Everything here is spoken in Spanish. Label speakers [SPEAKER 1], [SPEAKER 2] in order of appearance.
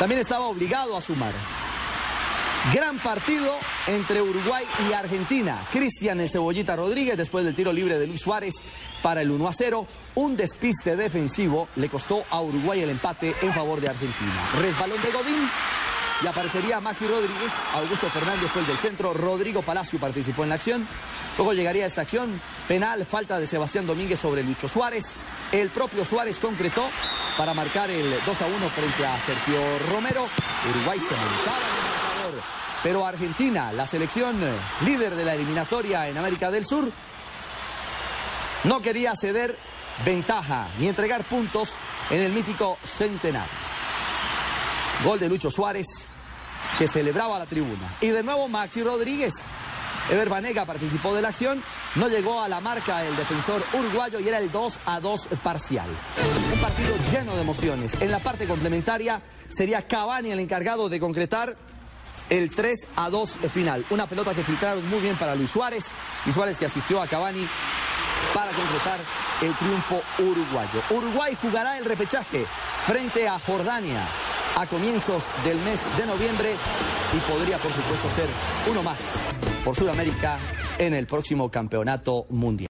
[SPEAKER 1] también estaba obligado a sumar. Gran partido entre Uruguay y Argentina. Cristian el Cebollita Rodríguez después del tiro libre de Luis Suárez para el 1 a 0. Un despiste defensivo le costó a Uruguay el empate en favor de Argentina. Resbalón de Godín y aparecería Maxi Rodríguez. Augusto Fernández fue el del centro. Rodrigo Palacio participó en la acción. Luego llegaría esta acción. Penal, falta de Sebastián Domínguez sobre Lucho Suárez. El propio Suárez concretó para marcar el 2 a 1 frente a Sergio Romero. Uruguay se montaba. Pero Argentina, la selección líder de la eliminatoria en América del Sur, no quería ceder ventaja ni entregar puntos en el mítico centenario. Gol de Lucho Suárez, que celebraba la tribuna. Y de nuevo Maxi Rodríguez. Ever Banega participó de la acción, no llegó a la marca el defensor uruguayo y era el 2 a 2 parcial. Un partido lleno de emociones. En la parte complementaria sería Cavani el encargado de concretar el 3 a 2 final. Una pelota que filtraron muy bien para Luis Suárez y Suárez que asistió a Cavani para concretar el triunfo uruguayo. Uruguay jugará el repechaje frente a Jordania a comienzos del mes de noviembre y podría por supuesto ser uno más por Sudamérica en el próximo campeonato mundial.